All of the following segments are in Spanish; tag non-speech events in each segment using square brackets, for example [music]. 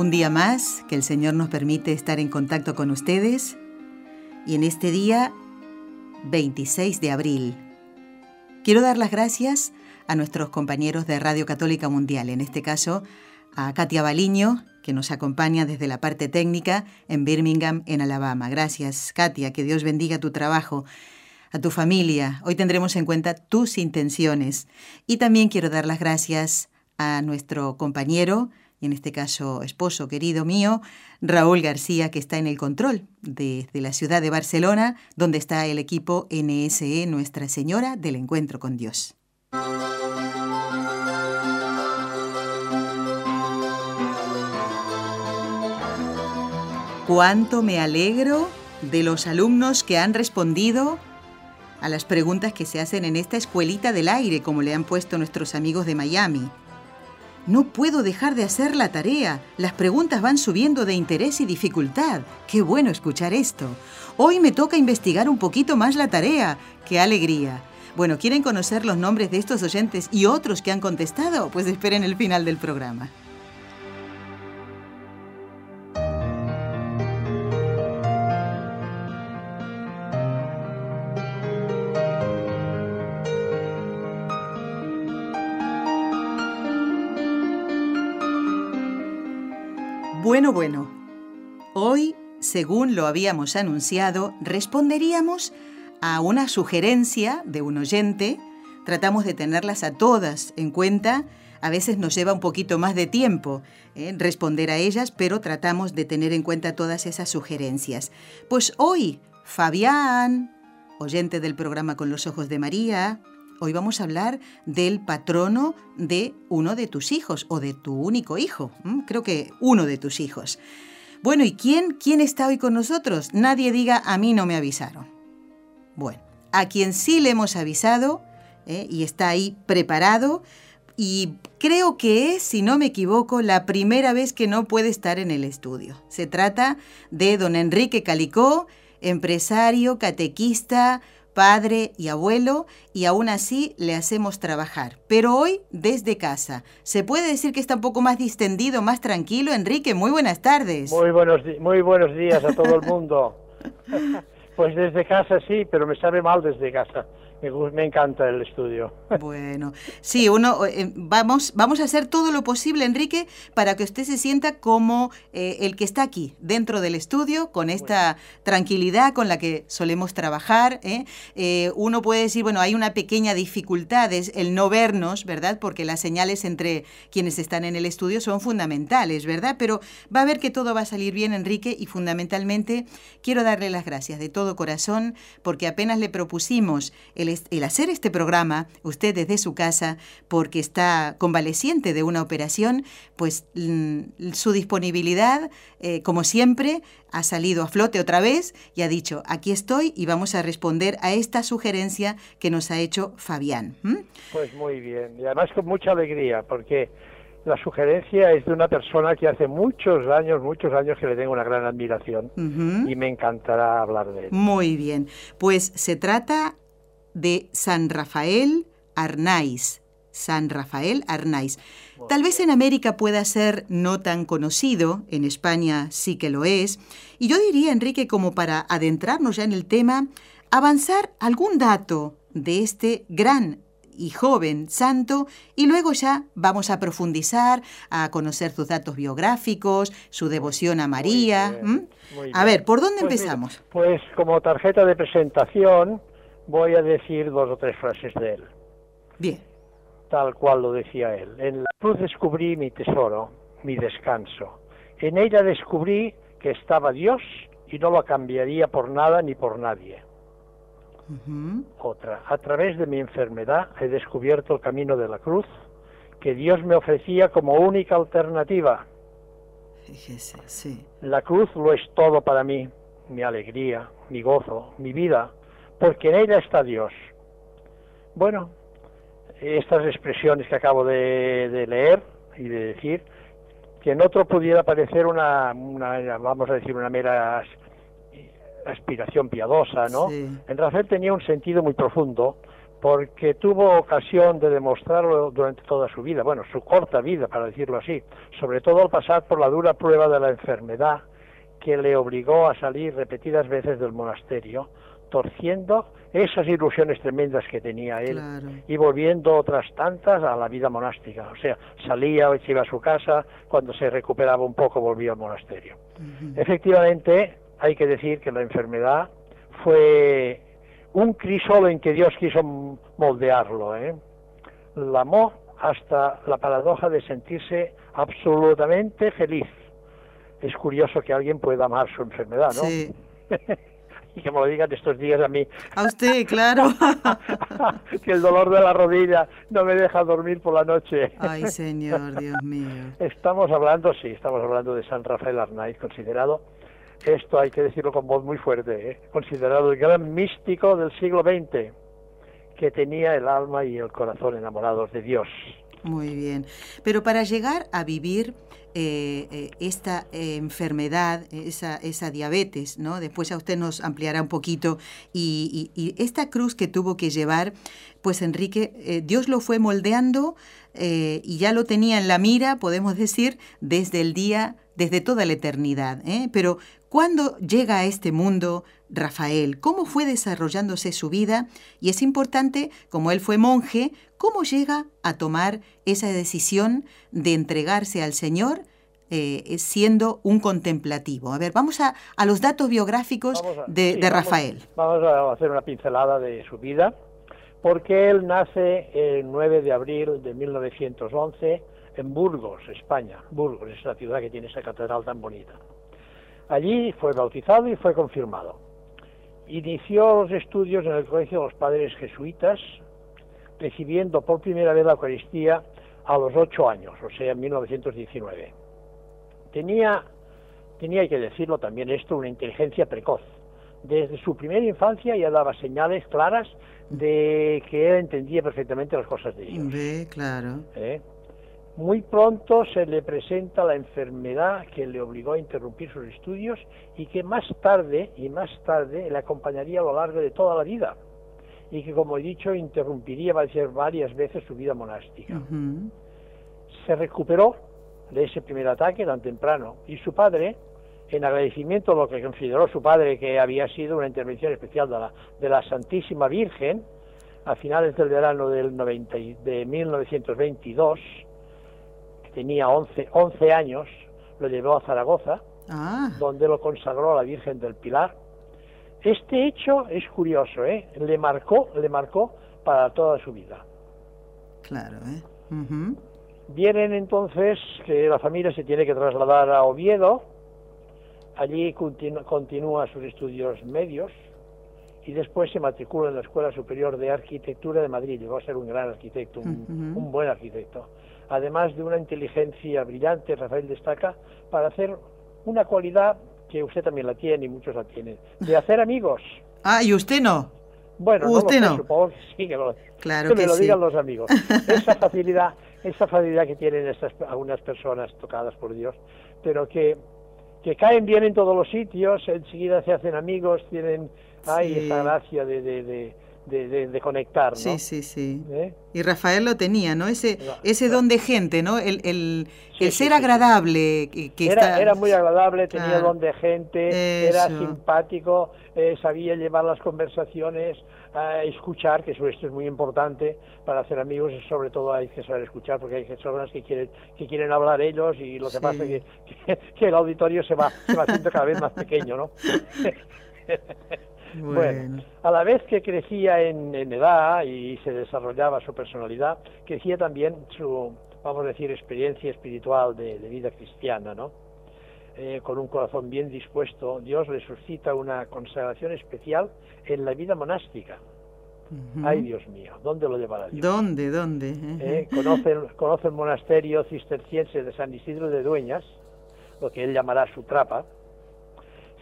Un día más que el Señor nos permite estar en contacto con ustedes y en este día 26 de abril. Quiero dar las gracias a nuestros compañeros de Radio Católica Mundial, en este caso a Katia Baliño, que nos acompaña desde la parte técnica en Birmingham, en Alabama. Gracias, Katia, que Dios bendiga tu trabajo, a tu familia. Hoy tendremos en cuenta tus intenciones. Y también quiero dar las gracias a nuestro compañero, y en este caso esposo querido mío, Raúl García, que está en el control desde la ciudad de Barcelona, donde está el equipo NSE Nuestra Señora del Encuentro con Dios. Cuánto me alegro de los alumnos que han respondido a las preguntas que se hacen en esta escuelita del aire, como le han puesto nuestros amigos de Miami. No puedo dejar de hacer la tarea. Las preguntas van subiendo de interés y dificultad. Qué bueno escuchar esto. Hoy me toca investigar un poquito más la tarea. Qué alegría. Bueno, ¿quieren conocer los nombres de estos oyentes y otros que han contestado? Pues esperen el final del programa. Bueno. Hoy, según lo habíamos anunciado, responderíamos a una sugerencia de un oyente. Tratamos de tenerlas a todas en cuenta. A veces nos lleva un poquito más de tiempo ¿eh? responder a ellas, pero tratamos de tener en cuenta todas esas sugerencias. Pues hoy, Fabián, oyente del programa Con los Ojos de María, Hoy vamos a hablar del patrono de uno de tus hijos o de tu único hijo. Creo que uno de tus hijos. Bueno, ¿y quién, quién está hoy con nosotros? Nadie diga, a mí no me avisaron. Bueno, a quien sí le hemos avisado ¿eh? y está ahí preparado y creo que es, si no me equivoco, la primera vez que no puede estar en el estudio. Se trata de don Enrique Calicó, empresario, catequista, padre y abuelo, y aún así le hacemos trabajar. Pero hoy desde casa. ¿Se puede decir que está un poco más distendido, más tranquilo? Enrique, muy buenas tardes. Muy buenos, muy buenos días a todo el mundo. [laughs] pues desde casa sí, pero me sabe mal desde casa me, encanta el estudio. [laughs] Bueno, sí, uno eh, vamos, vamos a hacer todo lo posible, Enrique, para que usted se sienta como eh, el que está aquí, dentro del estudio, con esta tranquilidad con la que solemos trabajar. ¿eh? uno puede decir, bueno, hay una pequeña dificultad, es el no vernos, ¿verdad? Porque las señales entre quienes están en el estudio son fundamentales, ¿verdad? Pero va a ver que todo va a salir bien, Enrique, y fundamentalmente quiero darle las gracias de todo corazón, porque apenas le propusimos el el hacer este programa, usted desde su casa, porque está convaleciente de una operación, pues mm, su disponibilidad, eh, como siempre, ha salido a flote otra vez y ha dicho, aquí estoy y vamos a responder a esta sugerencia que nos ha hecho Fabián. Pues muy bien, y además con mucha alegría, porque la sugerencia es de una persona que hace muchos años, muchos años que le tengo una gran admiración y me encantará hablar de él. Muy bien, pues se trata de San Rafael Arnaiz. San Rafael Arnaiz. Tal vez en América pueda ser no tan conocido, en España sí que lo es, y yo diría, Enrique, como para adentrarnos ya en el tema, avanzar algún dato de este gran y joven santo y luego ya vamos a profundizar, a conocer sus datos biográficos, su devoción a María. A ver, ¿por dónde pues empezamos? pues como tarjeta de presentación, voy a decir dos o tres frases de él. Bien. Tal cual lo decía él. En la cruz descubrí mi tesoro, mi descanso. En ella descubrí que estaba Dios y no lo cambiaría por nada ni por nadie. Otra. A través de mi enfermedad he descubierto el camino de la cruz que Dios me ofrecía como única alternativa. Fíjese, sí. La cruz lo es todo para mí, mi alegría, mi gozo, mi vida, porque en ella está Dios. Bueno, estas expresiones que acabo de, leer y de decir, que en otro pudiera parecer una, vamos a decir, una mera aspiración piadosa, ¿no? En Rafael tenía un sentido muy profundo porque tuvo ocasión de demostrarlo durante toda su vida, bueno, su corta vida, para decirlo así, sobre todo al pasar por la dura prueba de la enfermedad que le obligó a salir repetidas veces del monasterio, torciendo esas ilusiones tremendas que tenía él y volviendo otras tantas a la vida monástica. O sea, salía, se iba a su casa, cuando se recuperaba un poco volvía al monasterio. Efectivamente, hay que decir que la enfermedad fue un crisol en que Dios quiso moldearlo. ¿eh? La amó hasta la paradoja de sentirse absolutamente feliz. Es curioso que alguien pueda amar su enfermedad, ¿no? Sí. [laughs] [laughs] y que me lo digan estos días a mí. A usted, claro. [laughs] que el dolor de la rodilla no me deja dormir por la noche. Ay, Señor, Dios mío. Estamos hablando, sí, estamos hablando de San Rafael Arnaiz, considerado, esto hay que decirlo con voz muy fuerte, ¿eh? considerado el gran místico del siglo XX, que tenía el alma y el corazón enamorados de Dios. Muy bien. Pero para llegar a vivir eh, eh, esta eh, enfermedad, esa, esa, diabetes, ¿no? Después ya usted nos ampliará un poquito. Y, esta cruz que tuvo que llevar, pues Enrique, Dios lo fue moldeando y ya lo tenía en la mira, podemos decir, desde el día, desde toda la eternidad. Pero ¿cuándo llega a este mundo Rafael? ¿Cómo fue desarrollándose su vida? Y es importante, como él fue monje, ¿Cómo llega a tomar esa decisión de entregarse al Señor eh, siendo un contemplativo? A ver, vamos a, los datos biográficos de, Rafael. Vamos, a hacer una pincelada de su vida, porque él nace el 9 de abril de 1911 en Burgos, España. Burgos es la ciudad que tiene esa catedral tan bonita. Allí fue bautizado y fue confirmado. Inició los estudios en el Colegio de los Padres Jesuitas, recibiendo por primera vez la Eucaristía a los ocho años, o sea, en 1919. Tenía, tenía, hay que decirlo también esto, una inteligencia precoz. Desde su primera infancia ya daba señales claras de que él entendía perfectamente las cosas de Dios. claro. ¿Eh? Muy pronto se le presenta la enfermedad que le obligó a interrumpir sus estudios y que más tarde y más tarde le acompañaría a lo largo de toda la vida y que, como he dicho, interrumpiría varias veces su vida monástica. Se recuperó de ese primer ataque tan temprano y su padre, en agradecimiento a lo que consideró su padre que había sido una intervención especial de la, de la Santísima Virgen, a finales del verano del 90, de 1922, que tenía 11, 11 años, lo llevó a Zaragoza, ah. donde lo consagró a la Virgen del Pilar este hecho es curioso, ¿eh? Le marcó, le marcó para toda su vida. Claro, ¿eh? Vienen entonces que la familia se tiene que trasladar a Oviedo, allí continúa sus estudios medios y después se matricula en la Escuela Superior de Arquitectura de Madrid. Llegó a ser un gran arquitecto, un buen arquitecto. Además de una inteligencia brillante, Rafael destaca, para hacer una cualidad que usted también la tiene y muchos la tienen, de hacer amigos. Ah, ¿y usted no? Bueno, usted no, supongo que sí, que, lo, claro me lo digan los amigos. [laughs] Esa facilidad, esa facilidad que tienen estas, algunas personas tocadas por Dios, pero que, que caen bien en todos los sitios, enseguida se hacen amigos, tienen ay, esa gracia de, de de, conectar, ¿no? Sí, sí, sí. ¿Eh? Y Rafael lo tenía, ¿no? Ese, ese don de gente, ¿no? El, el, ser agradable. Que, era, era muy agradable, tenía don de gente, era simpático, eh, sabía llevar las conversaciones, a escuchar, que eso esto es muy importante para hacer amigos, sobre todo hay que saber escuchar, porque hay personas que quieren, que quieren hablar ellos y lo que pasa es que, [laughs] que, el auditorio se va, se va haciendo cada vez más pequeño, ¿no? [laughs] Bueno. a la vez que crecía en, edad y se desarrollaba su personalidad, crecía también su, vamos a decir, experiencia espiritual de, vida cristiana, ¿no? Eh, con un corazón bien dispuesto, Dios le suscita una consagración especial en la vida monástica. Ay, Dios mío, ¿dónde lo llevará Dios? ¿Dónde, dónde? Eh, conoce, conoce el monasterio cisterciense de San Isidro de Dueñas, lo que él llamará su trapa,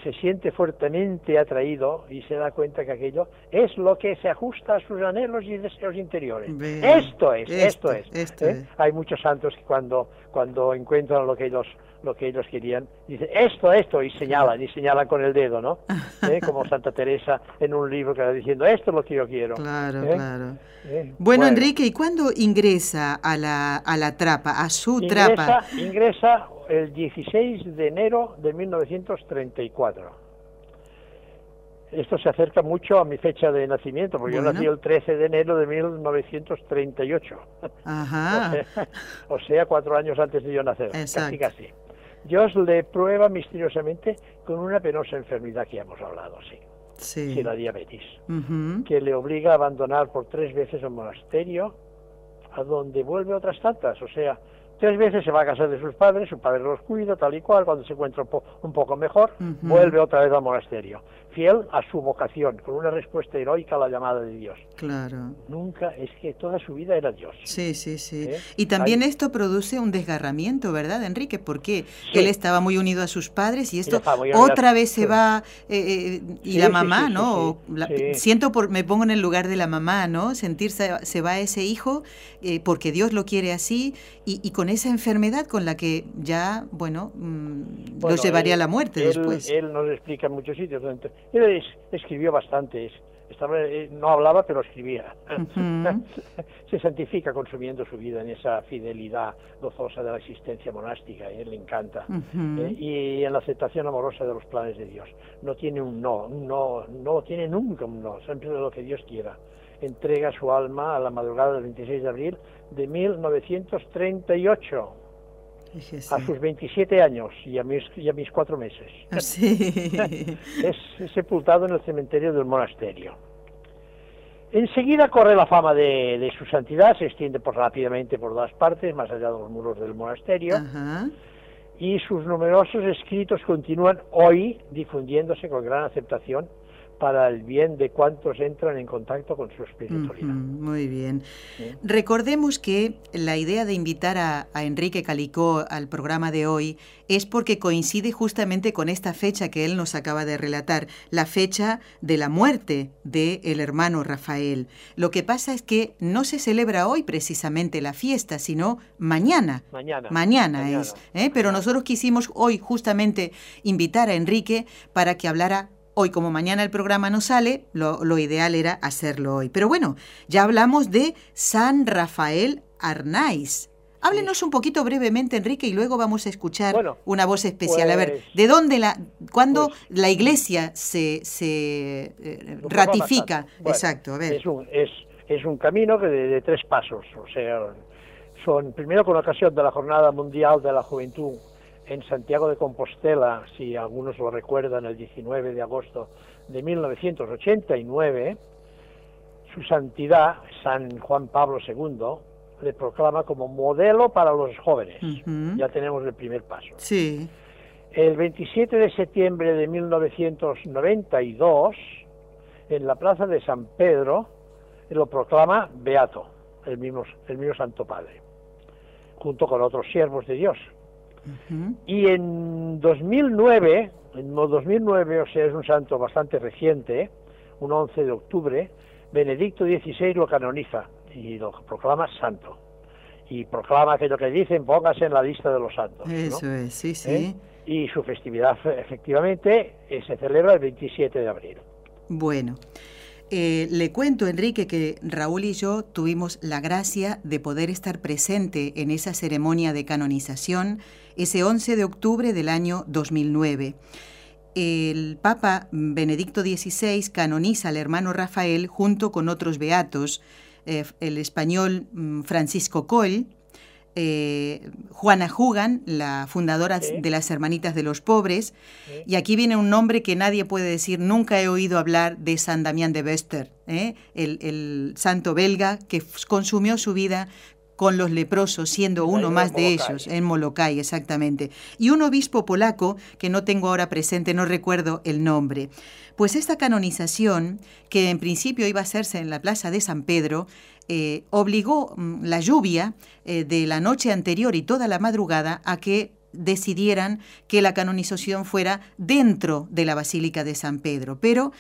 se siente fuertemente atraído y se da cuenta que aquello es lo que se ajusta a sus anhelos y deseos interiores. esto es, esto, es. ¿eh? Hay muchos santos que cuando, cuando encuentran lo que ellos lo que ellos querían, dicen esto, esto, y señalan, y señalan con el dedo, ¿no? [laughs] ¿Eh? Como Santa Teresa en un libro que va diciendo, esto es lo que yo quiero. Claro, ¿Eh? claro. Bueno, Enrique, ¿y cuándo ingresa a la, a la trapa, a su trapa? Ingresa el 16 de enero de 1934. Esto se acerca mucho a mi fecha de nacimiento, porque yo nací el 13 de enero de 1938. Ajá. [laughs] o, sea, cuatro años antes de yo nacer, casi casi. Dios le prueba misteriosamente con una penosa enfermedad que ya hemos hablado, sí. Sí. la diabetes, que le obliga a abandonar por tres veces el monasterio, a donde vuelve otras tantas, o sea, Tres veces se va a casa de sus padres, su padre los cuida, tal y cual, cuando se encuentra un, poco mejor, vuelve otra vez al monasterio, fiel a su vocación, con una respuesta heroica a la llamada de Dios. Claro. Nunca, es que toda su vida era Dios. Sí, sí, sí. ¿Eh? Y también esto produce un desgarramiento, ¿verdad, Enrique? Porque él estaba muy unido a sus padres y esto otra vez se va, eh, eh, y la mamá, ¿no? siento, por, me pongo en el lugar de la mamá, ¿no? Sentirse, se va ese hijo porque Dios lo quiere así y, y con esa enfermedad con la que ya, bueno, mm, lo llevaría a la muerte después. Él nos explica en muchos sitios. Él escribió bastante, estaba, eh, no hablaba, pero escribía. [laughs] Se santifica consumiendo su vida en esa fidelidad gozosa de la existencia monástica, a él le encanta. Eh, y en la aceptación amorosa de los planes de Dios. No tiene un no, no, no tiene nunca un no, siempre lo que Dios quiera entrega su alma a la madrugada del 26 de abril de 1938. A sus 27 años y a mis, y a mis cuatro meses. Ah, [laughs] es, sepultado en el cementerio del monasterio. Enseguida corre la fama de, su santidad, se extiende por, rápidamente por todas partes, más allá de los muros del monasterio, y sus numerosos escritos continúan hoy difundiéndose con gran aceptación para el bien de cuantos entran en contacto con su espiritualidad. muy bien. Recordemos que la idea de invitar a, Enrique Calicó al programa de hoy es porque coincide justamente con esta fecha que él nos acaba de relatar, la fecha de la muerte del el hermano Rafael. Lo que pasa es que no se celebra hoy precisamente la fiesta, sino mañana. Mañana. Mañana, es. ¿eh? Pero nosotros quisimos hoy justamente invitar a Enrique para que hablara Hoy, como mañana el programa no sale, lo, ideal era hacerlo hoy. Pero bueno, ya hablamos de San Rafael Arnaiz. Háblenos un poquito brevemente, Enrique, y luego vamos a escuchar una voz especial. a ver, pues ¿de dónde la, cuándo pues la Iglesia se, se eh, ratifica? Exacto, a ver. Es un, es, es un camino de, de, tres pasos. O sea, son primero con ocasión de la Jornada Mundial de la Juventud en Santiago de Compostela, si algunos lo recuerdan, el 19 de agosto de 1989, su santidad, San Juan Pablo II, le proclama como modelo para los jóvenes. Ya tenemos el primer paso. Sí. El 27 de septiembre de 1992, en la plaza de San Pedro, lo proclama Beato, el mismo, el mismo Santo Padre, junto con otros siervos de Dios. Y en 2009, en 2009, o sea, es un santo bastante reciente, un 11 de octubre, Benedicto XVI lo canoniza y lo proclama santo. Y proclama aquello que dicen, póngase en la lista de los santos. Eso es, sí, sí. ¿Eh? Y su festividad, efectivamente, eh, se celebra el 27 de abril. Bueno. Eh, le cuento, Enrique, que Raúl y yo tuvimos la gracia de poder estar presente en esa ceremonia de canonización ese 11 de octubre del año 2009. El Papa Benedicto XVI canoniza al hermano Rafael junto con otros beatos, eh, el español mm, Francisco Coll, eh, Juana Jugan, la fundadora de las Hermanitas de los Pobres, y aquí viene un nombre que nadie puede decir, nunca he oído hablar de San Damián de Bester, ¿eh? el, el, santo belga que consumió su vida con los leprosos, siendo uno más de ellos, en Molokai, exactamente. Y un obispo polaco, que no tengo ahora presente, no recuerdo el nombre. Pues esta canonización, que en principio iba a hacerse en la plaza de San Pedro, eh, obligó mm, la lluvia eh, de la noche anterior y toda la madrugada a que decidieran que la canonización fuera dentro de la Basílica de San Pedro, pero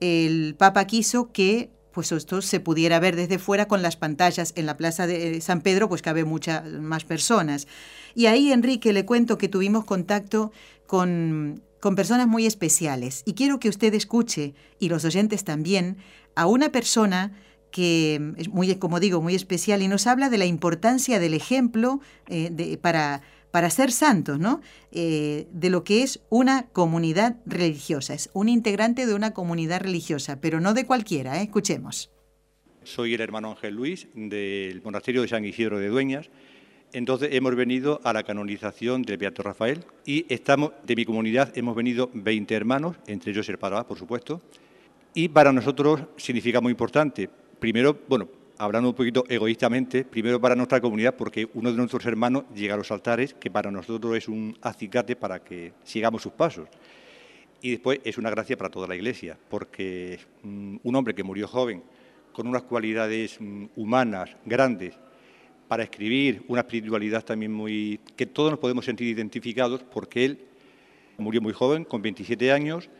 el Papa quiso que pues esto se pudiera ver desde fuera con las pantallas en la Plaza de San Pedro, pues cabe muchas más personas. Y ahí, Enrique, le cuento que tuvimos contacto con, con personas muy especiales. Y quiero que usted escuche, y los oyentes también, a una persona que es muy, como digo, muy especial y nos habla de la importancia del ejemplo eh, para para ser santos, ¿no? Eh, de lo que es una comunidad religiosa. Es un integrante de una comunidad religiosa, pero no de cualquiera. ¿eh? Escuchemos. Soy el hermano Ángel Luis del monasterio de San Isidro de Dueñas. Entonces hemos venido a la canonización del Beato Rafael y estamos, de mi comunidad hemos venido 20 hermanos, entre ellos el Padre, por supuesto, y para nosotros significa muy importante. Primero, bueno, hablando un poquito egoístamente, primero para nuestra comunidad, porque uno de nuestros hermanos llega a los altares, que para nosotros es un acicate para que sigamos sus pasos. Y después es una gracia para toda la Iglesia, porque mm, un hombre que murió joven, con unas cualidades mm, humanas grandes, para escribir, una espiritualidad también muy... que todos nos podemos sentir identificados, porque él murió muy joven, con 27 años,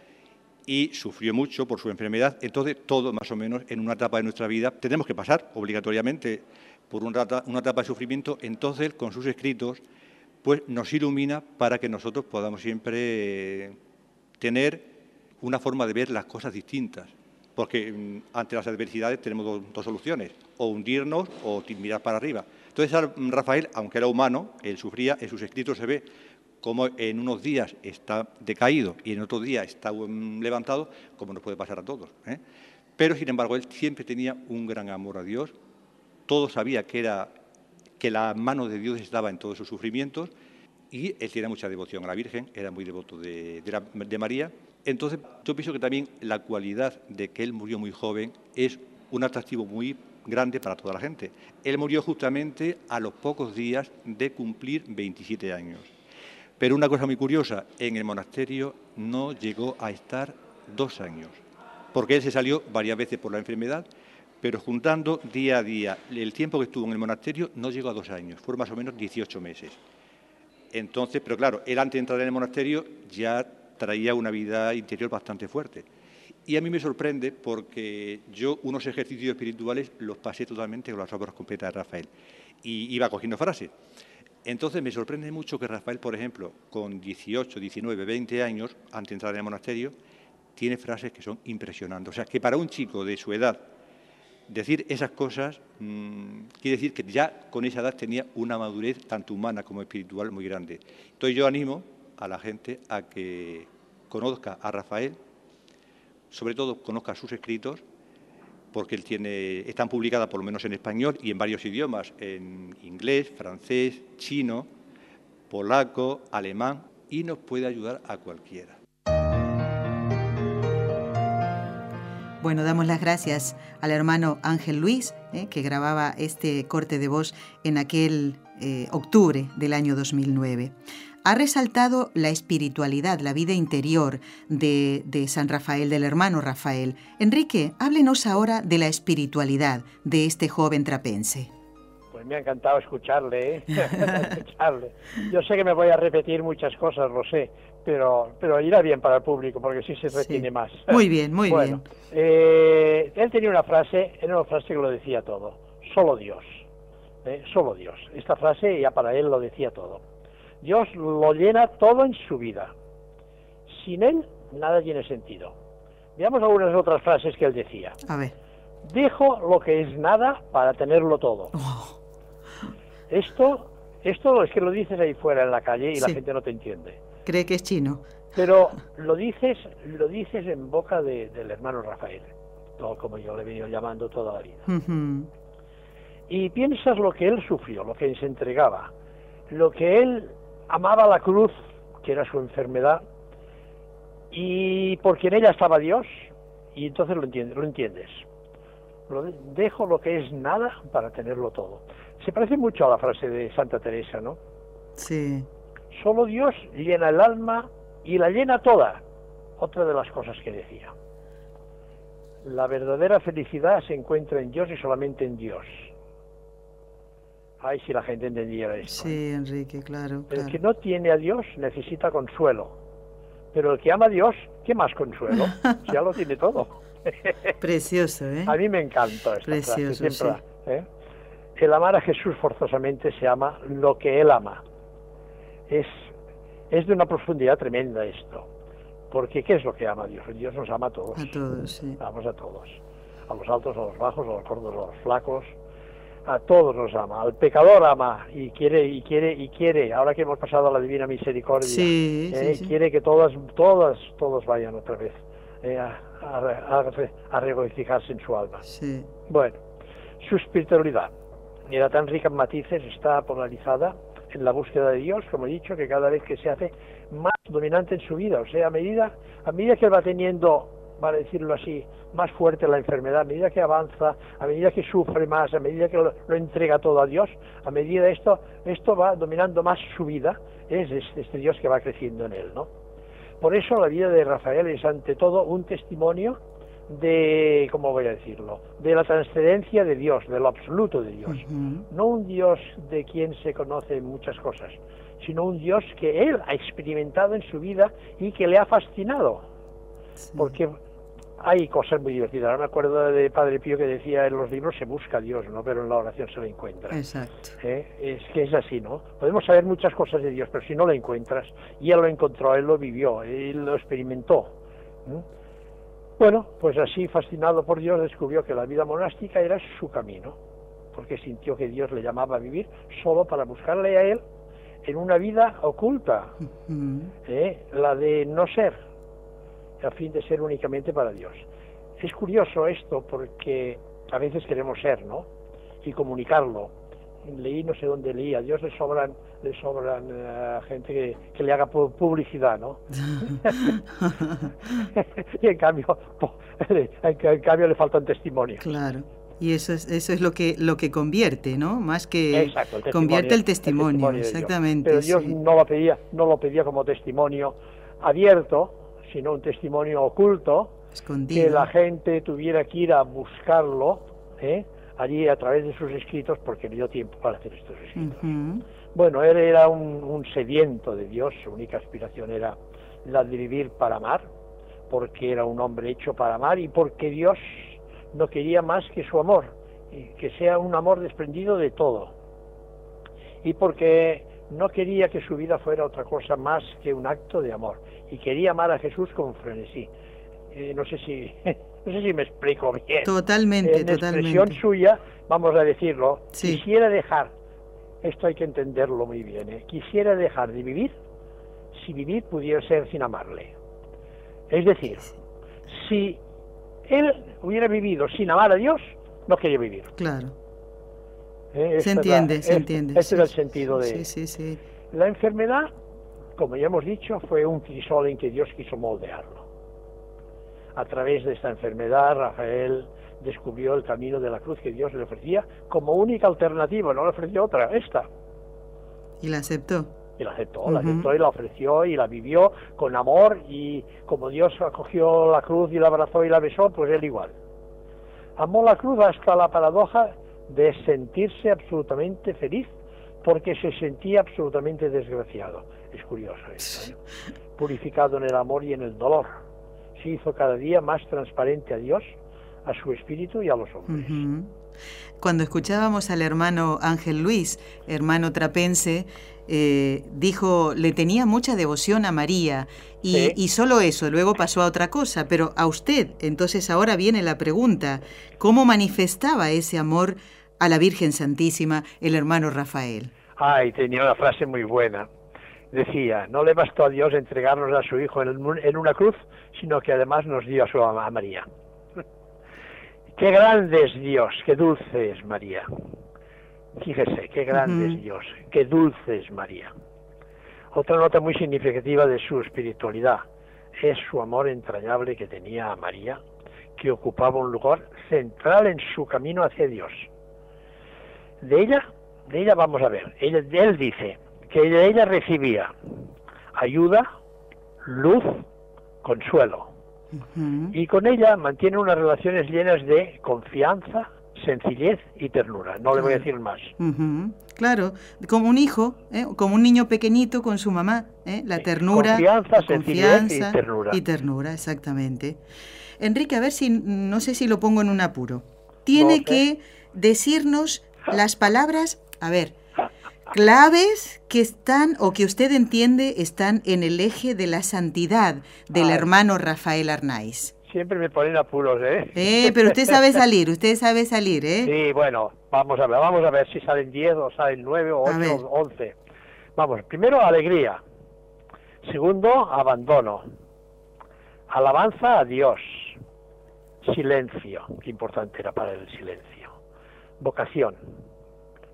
y sufrió mucho por su enfermedad. Entonces, todo más o menos en una etapa de nuestra vida tenemos que pasar obligatoriamente por una etapa, de sufrimiento. Entonces, con sus escritos, pues nos ilumina para que nosotros podamos siempre tener una forma de ver las cosas distintas. Porque mm, ante las adversidades tenemos dos, soluciones, o hundirnos o mirar para arriba. Entonces, Rafael, aunque era humano, él sufría, en sus escritos se ve como en unos días está decaído y en otros días está levantado, como nos puede pasar a todos. ¿eh? Pero, sin embargo, él siempre tenía un gran amor a Dios, todo sabía que, era, que la mano de Dios estaba en todos sus sufrimientos y él tenía mucha devoción a la Virgen, era muy devoto de, de María. Entonces, yo pienso que también la cualidad de que él murió muy joven es un atractivo muy grande para toda la gente. Él murió justamente a los pocos días de cumplir 27 años. Pero una cosa muy curiosa, en el monasterio no llegó a estar dos años, porque él se salió varias veces por la enfermedad, pero juntando día a día el tiempo que estuvo en el monasterio no llegó a dos años, fue más o menos 18 meses. Entonces, pero claro, él antes de entrar en el monasterio ya traía una vida interior bastante fuerte. Y a mí me sorprende porque yo unos ejercicios espirituales los pasé totalmente con las obras completas de Rafael y iba cogiendo frases. Entonces me sorprende mucho que Rafael, por ejemplo, con 18, 19, 20 años, antes de entrar en el monasterio, tiene frases que son impresionantes. O sea, que para un chico de su edad decir esas cosas mm, quiere decir que ya con esa edad tenía una madurez tanto humana como espiritual muy grande. Entonces yo animo a la gente a que conozca a Rafael, sobre todo conozca sus escritos, porque él tiene, están publicadas por lo menos en español y en varios idiomas, en inglés, francés, chino, polaco, alemán, y nos puede ayudar a cualquiera. Bueno, damos las gracias al hermano Ángel Luis, eh, que grababa este corte de voz en aquel eh, octubre del año 2009 ha resaltado la espiritualidad, la vida interior de, San Rafael, del hermano Rafael. Enrique, háblenos ahora de la espiritualidad de este joven trapense. Pues me ha encantado escucharle, ¿eh? [laughs] escucharle. Yo sé que me voy a repetir muchas cosas, lo sé, pero, pero irá bien para el público porque sí se retiene más. Muy bien, muy bien. Eh, él tenía una frase, era una frase que lo decía todo, solo Dios, ¿eh? solo Dios. Esta frase ya para él lo decía todo. Dios lo llena todo en su vida. Sin Él, nada tiene sentido. Veamos algunas otras frases que él decía. A ver. Dejo lo que es nada para tenerlo todo. Oh. Esto, esto es que lo dices ahí fuera en la calle y la gente no te entiende. Cree que es chino. Pero lo dices, lo dices en boca del hermano Rafael, todo como yo le he venido llamando toda la vida. Y piensas lo que él sufrió, lo que se entregaba, lo que él amaba la cruz, que era su enfermedad, y porque en ella estaba Dios, y entonces lo entiendes. Lo entiendes. dejo lo que es nada para tenerlo todo. Se parece mucho a la frase de Santa Teresa, ¿no? Sí. Solo Dios llena el alma y la llena toda. Otra de las cosas que decía. La verdadera felicidad se encuentra en Dios y solamente en Dios. Ay, si la gente entendiera esto. Sí, Enrique, claro. El que no tiene a Dios necesita consuelo. Pero el que ama a Dios, ¿qué más consuelo? ya lo tiene todo. [laughs] Precioso, ¿eh? A mí me encanta esta Precioso, frase. Siempre, ¿eh? El amar a Jesús forzosamente se ama lo que Él ama. Es, es de una profundidad tremenda esto. Porque ¿qué es lo que ama Dios? Dios nos ama a todos. A todos, sí. Amamos a todos. A los altos, a los bajos, a los gordos, a los flacos. A todos nos ama. Al pecador ama y quiere, y quiere, y quiere. Ahora que hemos pasado a la divina misericordia, sí, eh, sí, sí. quiere que todas, todas, todos vayan otra vez eh, a, a, a, regocijarse en su alma. Sí. Bueno, su espiritualidad era tan rica en matices, está polarizada en la búsqueda de Dios, como he dicho, que cada vez que se hace más dominante en su vida, o sea, a medida, a medida que va teniendo, para decirlo así, más fuerte la enfermedad, a medida que avanza, a medida que sufre más, a medida que lo, lo entrega todo a Dios, a medida de esto, esto va dominando más su vida, es este, este Dios que va creciendo en él, ¿no? Por eso la vida de Rafael es ante todo un testimonio de, ¿cómo voy a decirlo?, de la transcendencia de Dios, de lo absoluto de Dios. Uh -huh. No un Dios de quien se conoce muchas cosas, sino un Dios que él ha experimentado en su vida y que le ha fascinado. Sí. Porque hay cosas muy divertidas. Ahora me acuerdo de Padre Pío que decía en los libros se busca a Dios, ¿no? Pero en la oración se lo encuentra. Exacto. ¿Eh? Es que es así, ¿no? Podemos saber muchas cosas de Dios, pero si no lo encuentras, y él lo encontró, él lo vivió, él lo experimentó. ¿Mm? Bueno, pues así, fascinado por Dios, descubrió que la vida monástica era su camino, porque sintió que Dios le llamaba a vivir solo para buscarle a él en una vida oculta. ¿eh? la de no ser, a fin de ser únicamente para Dios. Es curioso esto porque a veces queremos ser, ¿no? Y comunicarlo. Leí, no sé dónde leí, a Dios le sobran, le sobran uh, gente que, que, le haga publicidad, ¿no? [laughs] y en cambio, en cambio le faltan testimonios. Claro. Y eso es, eso es lo que lo que convierte, ¿no? Más que Exacto, el convierte el testimonio, el testimonio exactamente. Pero Dios sí. no lo pedía, no lo pedía como testimonio abierto, sino un testimonio oculto, Escondido. que la gente tuviera que ir a buscarlo, ¿eh? allí a través de sus escritos, porque le dio tiempo para hacer estos escritos. Uh -huh. Bueno, él era un, un sediento de Dios, su única aspiración era la de vivir para amar, porque era un hombre hecho para amar y porque Dios no quería más que su amor, que sea un amor desprendido de todo. Y porque no quería que su vida fuera otra cosa más que un acto de amor. Y quería amar a Jesús con frenesí. Eh, no sé si [laughs] no sé si me explico bien. Totalmente, en totalmente. expresión suya, vamos a decirlo, sí. quisiera dejar, esto hay que entenderlo muy bien, ¿eh? quisiera dejar de vivir si vivir pudiera ser sin amarle. Es decir, si él hubiera vivido sin amar a Dios, no quería vivir. Claro. ¿Eh? Se entiende, la, se entiende. Este sí, es el sentido de... Sí, sí, sí. La enfermedad, como ya hemos dicho, fue un crisol en que Dios quiso moldearlo. A través de esta enfermedad, Rafael descubrió el camino de la cruz que Dios le ofrecía como única alternativa, no le ofreció otra, esta. Y la aceptó. Y la aceptó, uh -huh. la aceptó y la ofreció y la vivió con amor y como Dios acogió la cruz y la abrazó y la besó, pues él igual. Amó la cruz hasta la paradoja de sentirse absolutamente feliz porque se sentía absolutamente desgraciado. Es curioso esto, ¿eh? Purificado en el amor y en el dolor. Se hizo cada día más transparente a Dios, a su espíritu y a los hombres. Uh -huh. Cuando escuchábamos al hermano Ángel Luis, hermano trapense, eh, dijo, le tenía mucha devoción a María y, sí. y, solo eso, luego pasó a otra cosa, pero a usted, entonces ahora viene la pregunta, ¿cómo manifestaba ese amor a la Virgen Santísima el hermano Rafael? Ay, tenía una frase muy buena. Decía, no le bastó a Dios entregarnos a su Hijo en, en una cruz, sino que además nos dio a su a María. Qué grande es Dios, qué dulce es María. Fíjese, qué grande uh -huh. es Dios, qué dulce es María. Otra nota muy significativa de su espiritualidad es su amor entrañable que tenía a María, que ocupaba un lugar central en su camino hacia Dios. De ella, de ella vamos a ver, ella, él dice que de ella recibía ayuda, luz, consuelo. Uh -huh. Y con ella mantiene unas relaciones llenas de confianza sencillez y ternura. No le voy a decir más. Claro, como un hijo, ¿eh? como un niño pequeñito con su mamá, ¿eh? la ternura, confianza, sencillez y ternura. Y ternura, exactamente. Enrique, a ver si, no sé si lo pongo en un apuro. Tiene que decirnos las palabras, a ver, claves que están o que usted entiende están en el eje de la santidad del hermano Rafael Arnaiz. Siempre me ponen apuros, ¿eh? Eh, pero usted sabe [laughs] salir, usted sabe salir, ¿eh? Sí, bueno, vamos a ver, vamos a ver si salen 10 o salen 9 o 8 o 11. Vamos, primero alegría. Segundo, abandono. Alabanza a Dios. Silencio, qué importante era para el silencio. Vocación.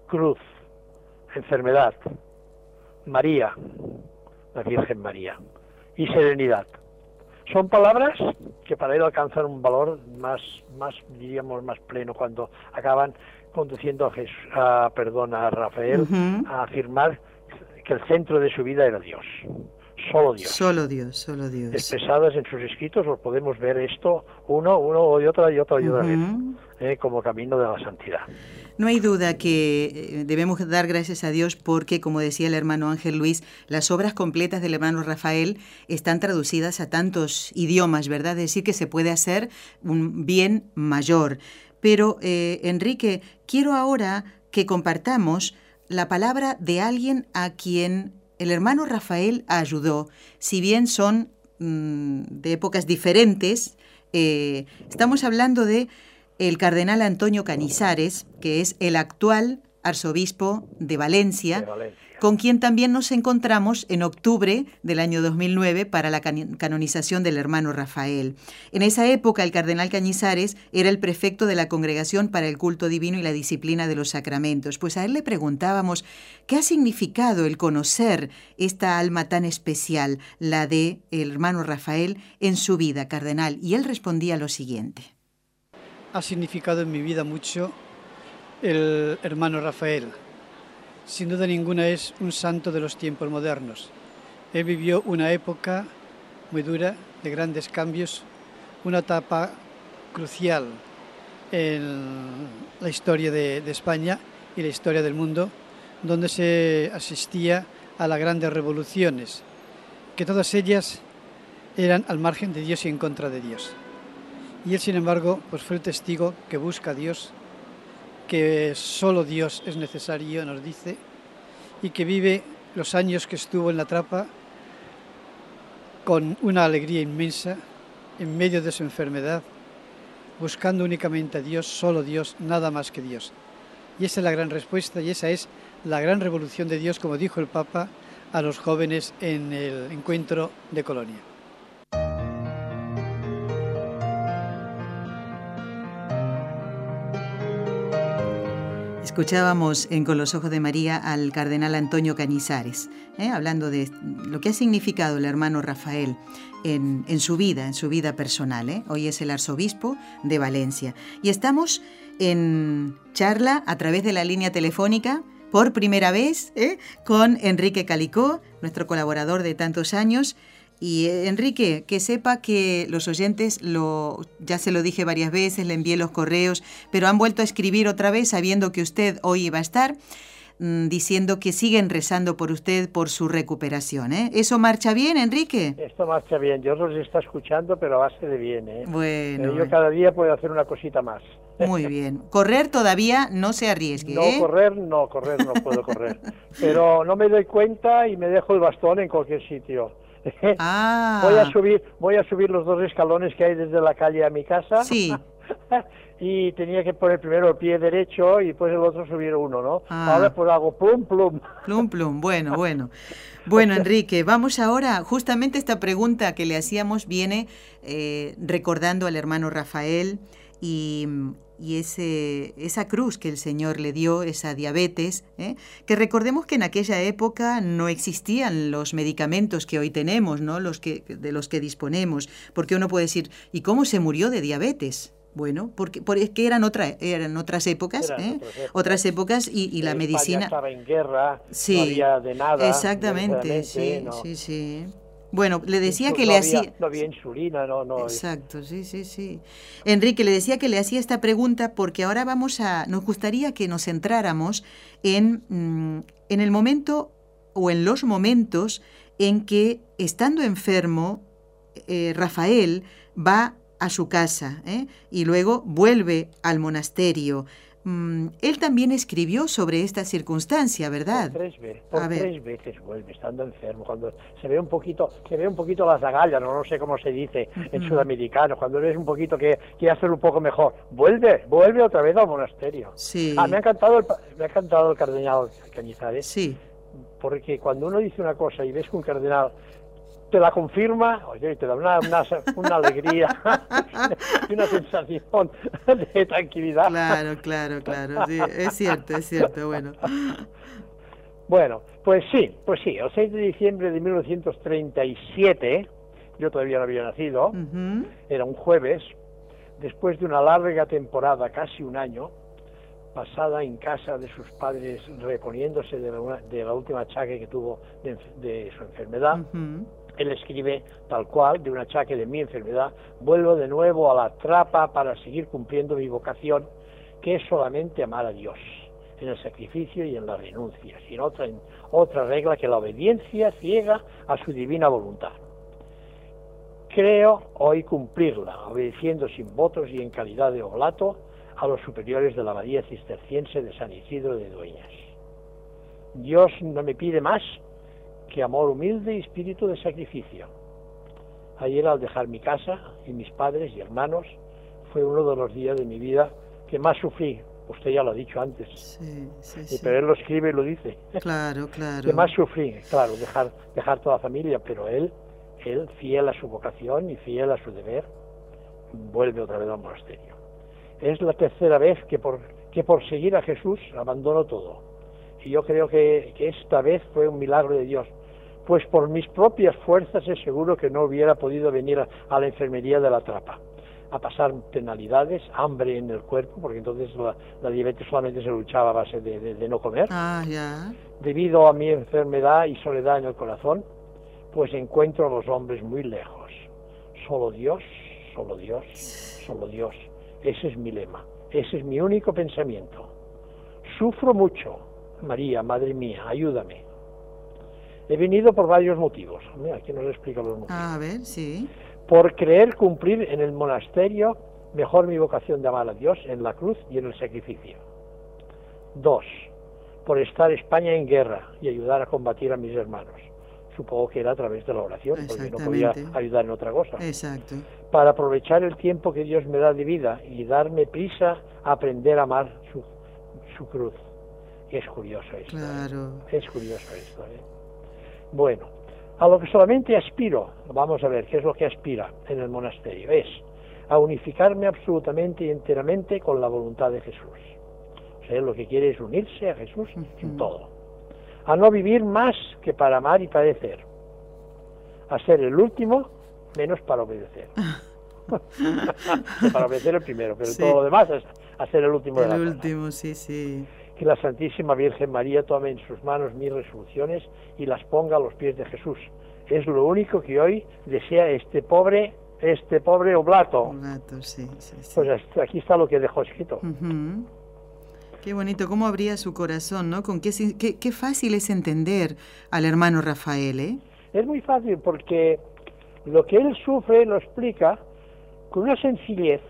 Cruz. Enfermedad. María. La Virgen María. Y serenidad son palabras que para él alcanzan un valor más, más diríamos, más pleno cuando acaban conduciendo a, Jesús, a, perdón, a Rafael a afirmar que el centro de su vida era Dios. Solo Dios. Solo Dios, solo Dios. Expresadas en sus escritos, os podemos ver esto uno, uno y otra y otra y otra vez, eh, como camino de la santidad. No hay duda que eh, debemos dar gracias a Dios porque, como decía el hermano Ángel Luis, las obras completas del hermano Rafael están traducidas a tantos idiomas, ¿verdad? Es decir, que se puede hacer un bien mayor. Pero, eh, Enrique, quiero ahora que compartamos la palabra de alguien a quien el hermano Rafael ayudó, si bien son mm, de épocas diferentes, eh, estamos hablando de el cardenal Antonio Canizares, que es el actual arzobispo de Valencia, con quien también nos encontramos en octubre del año 2009 para la canonización del hermano Rafael. En esa época el cardenal Cañizares era el prefecto de la Congregación para el Culto Divino y la Disciplina de los Sacramentos. Pues a él le preguntábamos qué ha significado el conocer esta alma tan especial, la de el hermano Rafael, en su vida, cardenal, y él respondía lo siguiente. Ha significado en mi vida mucho el hermano Rafael sin duda ninguna es un santo de los tiempos modernos. Él vivió una época muy dura, de grandes cambios, una etapa crucial en la historia de, España y la historia del mundo, donde se asistía a las grandes revoluciones, que todas ellas eran al margen de Dios y en contra de Dios. Y él, sin embargo, pues fue el testigo que busca a Dios que solo Dios es necesario, nos dice, y que vive los años que estuvo en la trapa con una alegría inmensa en medio de su enfermedad, buscando únicamente a Dios, solo Dios, nada más que Dios. Y esa es la gran respuesta y esa es la gran revolución de Dios, como dijo el Papa a los jóvenes en el encuentro de Colonia. Escuchábamos en Con los Ojos de María al cardenal Antonio Canizares, ¿eh? hablando de lo que ha significado el hermano Rafael en, su vida, en su vida personal. ¿eh? Hoy es el arzobispo de Valencia. Y estamos en charla a través de la línea telefónica por primera vez ¿eh? con Enrique Calicó, nuestro colaborador de tantos años y eh, Enrique, que sepa que los oyentes, lo, ya se lo dije varias veces, le envié los correos, pero han vuelto a escribir otra vez sabiendo que usted hoy iba a estar mm, diciendo que siguen rezando por usted por su recuperación. ¿eh? ¿Eso marcha bien, Enrique? Esto marcha bien. Yo los está escuchando, pero a base de bien. ¿eh? Bueno. yo cada día puedo hacer una cosita más. Muy bien. Correr todavía no se arriesgue. No, ¿eh? correr, no, correr no puedo correr. [laughs] Pero no me doy cuenta y me dejo el bastón en cualquier sitio. Ah. [laughs] Voy a subir, voy a subir los dos escalones que hay desde la calle a mi casa. Sí. [laughs] y tenía que poner primero el pie derecho y después el otro subir uno, ¿no? Ah. Ahora pues hago plum plum. Plum plum, bueno, [laughs] bueno. Bueno, Enrique, vamos ahora, justamente esta pregunta que le hacíamos viene eh, recordando al hermano Rafael y, y ese, esa cruz que el Señor le dio, esa diabetes, ¿eh? que recordemos que en aquella época no existían los medicamentos que hoy tenemos, ¿no? los que, de los que disponemos, porque uno puede decir, ¿y cómo se murió de diabetes? Bueno, porque, porque eran, otra, eran otras épocas, ¿eh? otras épocas, y, la medicina... estaba en guerra, sí, no había de nada. Exactamente, sí, sí, sí. Bueno, le decía que no le había- hacía... No había insulina, no, no. Exacto, sí, sí, sí. Enrique, le decía que le hacía esta pregunta porque ahora vamos a, nos gustaría que nos centráramos en, mm, en el momento o en los momentos en que, estando enfermo, eh, Rafael va a su casa ¿eh? y luego vuelve al monasterio. Mm, él también escribió sobre esta circunstancia, ¿verdad? Por tres veces, por tres veces vuelve estando enfermo, cuando se ve un poquito, se ve un poquito las agallas, no, no sé cómo se dice en Ujú. sudamericano, cuando ves un poquito que quiere hacer un poco mejor, vuelve, vuelve otra vez al monasterio. Sí, Ah, me ha encantado el, me ha encantado el cardenal Cañizares, sí, porque cuando uno dice una cosa y ves que un cardenal te la confirma, oye, te da una, una, una alegría [laughs] y una sensación de tranquilidad. claro, claro, claro, sí, es cierto, es cierto, bueno. Bueno, pues sí, pues sí, el 6 de diciembre de 1937, yo todavía no había nacido, era un jueves, después de una larga temporada, casi un año, pasada en casa de sus padres reponiéndose de la, de la última achaque que tuvo de, de su enfermedad. Él escribe tal cual, de un achaque de mi enfermedad, vuelvo de nuevo a la trapa para seguir cumpliendo mi vocación, que es solamente amar a Dios, en el sacrificio y en la renuncia, sin otra, otra regla que la obediencia ciega a su divina voluntad. Creo hoy cumplirla, obedeciendo sin votos y en calidad de oblato a los superiores de la abadía cisterciense de San Isidro de Dueñas. Dios no me pide más que amor humilde y espíritu de sacrificio. Ayer al dejar mi casa y mis padres y hermanos fue uno de los días de mi vida que más sufrí. Usted ya lo ha dicho antes, Sí, sí, sí. pero él lo escribe y lo dice. Claro, [laughs] claro. Que más sufrí, claro, dejar, dejar toda la familia, pero él, él, fiel a su vocación y fiel a su deber, vuelve otra vez al monasterio. Es la tercera vez que por, que por seguir a Jesús abandono todo. Y yo creo que, que esta vez fue un milagro de Dios, pues por mis propias fuerzas es seguro que no hubiera podido venir a, a la enfermería de la trapa, a pasar penalidades, hambre en el cuerpo, porque entonces la, la diabetes solamente se luchaba a base de- de- de no comer Ah, debido a mi enfermedad y soledad en el corazón, pues encuentro a los hombres muy lejos. Solo Dios, solo Dios, solo Dios. Ese es mi lema, ese es mi único pensamiento. Sufro mucho. María, Madre mía, ayúdame. He venido por varios motivos. Aquí nos explica los motivos a ver, sí. por creer cumplir en el monasterio mejor mi vocación de amar a Dios en la cruz y en el sacrificio. Dos, por estar España en guerra y ayudar a combatir a mis hermanos. Supongo que era a través de la oración, porque no podía ayudar en otra cosa. Exacto. Para aprovechar el tiempo que Dios me da de vida y darme prisa a aprender a amar su, su cruz. Es curioso esto. ¿eh? Claro. Es curioso esto. ¿eh? Bueno, a lo que solamente aspiro, vamos a ver qué es lo que aspira en el monasterio, es a unificarme absolutamente y enteramente con la voluntad de Jesús. O sea, lo que quiere es unirse a Jesús en todo. A no vivir más que para amar y padecer. A ser el último menos para obedecer. [laughs] [laughs] para obedecer el primero, pero Sí. todo lo demás es a ser el último de la El último, sí, sí. Que la Santísima Virgen María tome en sus manos mis resoluciones y las ponga a los pies de Jesús. Es lo único que hoy desea este pobre, este pobre oblato. Un gato, sí, sí, sí. Pues aquí está lo que dejó escrito. Ujú. Qué bonito, cómo abría su corazón, ¿no? Con qué, qué, qué fácil es entender al hermano Rafael, ¿eh? Es muy fácil porque lo que él sufre lo explica con una sencillez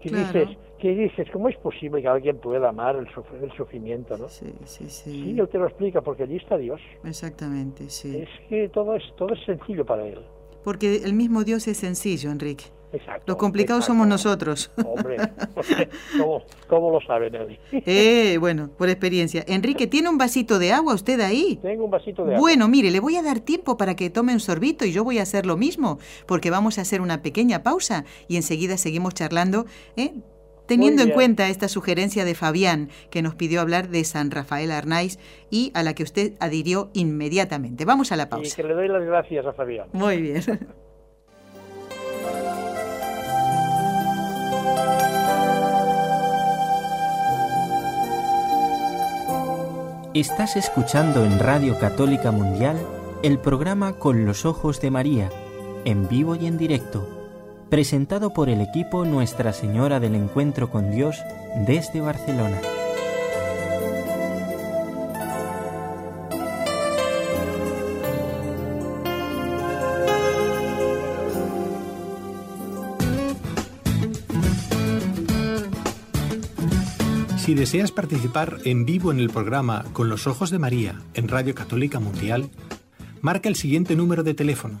que Claro. dices, que dices, ¿cómo es posible que alguien pueda amar el, sufr- el sufrimiento, no? Sí, sí, sí. Sí, él te lo explica porque allí está Dios. Exactamente, sí. Es que todo es todo es sencillo para él. Porque el mismo Dios es sencillo, Enrique. Exacto. Los complicados exacto. somos nosotros. Hombre, [laughs] ¿cómo, cómo lo sabe Nelly? Eh, bueno, por experiencia. Enrique, ¿tiene un vasito de agua usted ahí? Tengo un vasito de agua. Bueno, mire, le voy a dar tiempo para que tome un sorbito y yo voy a hacer lo mismo, porque vamos a hacer una pequeña pausa y enseguida seguimos charlando, ¿eh? Teniendo en cuenta esta sugerencia de Fabián, que nos pidió hablar de San Rafael Arnaiz y a la que usted adhirió inmediatamente. Vamos a la Y pausa. que le doy las gracias a Fabián. Muy bien. [laughs] Estás escuchando en Radio Católica Mundial el programa Con los Ojos de María, en vivo y en directo, presentado por el equipo Nuestra Señora del Encuentro con Dios desde Barcelona. Si deseas participar en vivo en el programa Con los Ojos de María en Radio Católica Mundial, marca el siguiente número de teléfono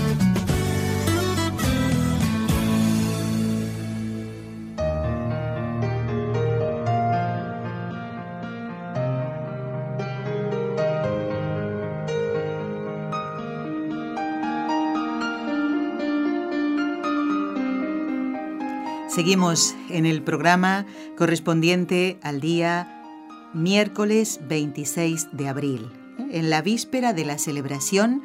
Seguimos en el programa correspondiente al día miércoles 26 de abril, en la víspera de la celebración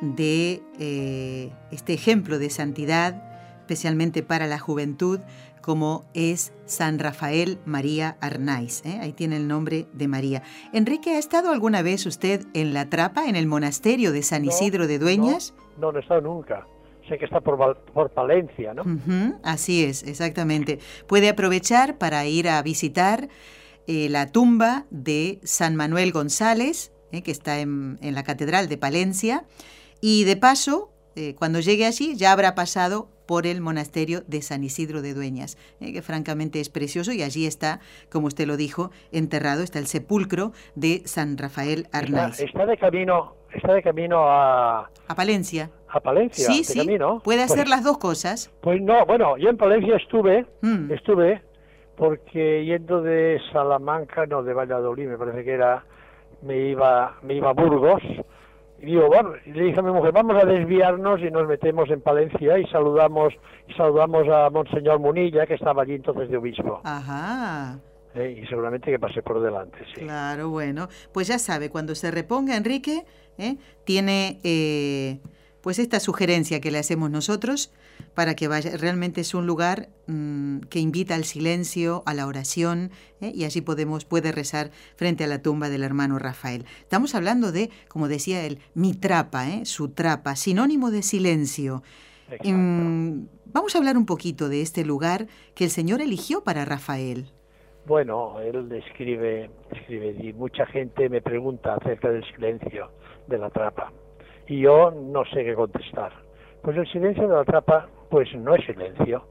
de eh, este ejemplo de santidad, especialmente para la juventud, como es San Rafael María Arnaiz. ¿eh? Ahí tiene el nombre de María. Enrique, ¿ha estado alguna vez usted en La Trapa, en el monasterio de San Isidro de Dueñas? No, no, no he estado nunca sé que está por, por Palencia, ¿no? así es, exactamente. Puede aprovechar para ir a visitar eh, la tumba de San Manuel González, eh, que está en, la Catedral de Palencia, y de paso, eh, cuando llegue allí, ya habrá pasado por el monasterio de San Isidro de Dueñas, que francamente es precioso y allí está, como usted lo dijo, enterrado, está el sepulcro de San Rafael Arnaiz. está de camino está de camino a... A Palencia. A Palencia, sí, sí. camino. Puede hacer pues las dos cosas. Pues no, bueno, yo en Palencia estuve, mm. estuve, porque yendo de Salamanca, no, de Valladolid, me parece que era, me iba, me iba a Burgos, y digo, bueno, y le dije a mi mujer, vamos a desviarnos y nos metemos en Palencia y saludamos, y saludamos a Monseñor Munilla, que estaba allí entonces de obispo. Ajá. Eh, y seguramente que pase por delante, sí. Claro, bueno, pues ya sabe, cuando se reponga Enrique, ¿eh? tiene eh, pues esta sugerencia que le hacemos nosotros para que vaya. Realmente es un lugar mm, que invita al silencio, a la oración, ¿eh? y allí podemos, puede rezar frente a la tumba del hermano Rafael. Estamos hablando de, como decía él, mi trapa, su trapa, sinónimo de silencio. Mm, vamos a hablar un poquito de este lugar que el Señor eligió para Rafael. Bueno, él describe, describe y mucha gente me pregunta acerca del silencio de la trapa. Y yo no sé qué contestar. Pues el silencio de la trapa, pues no es silencio.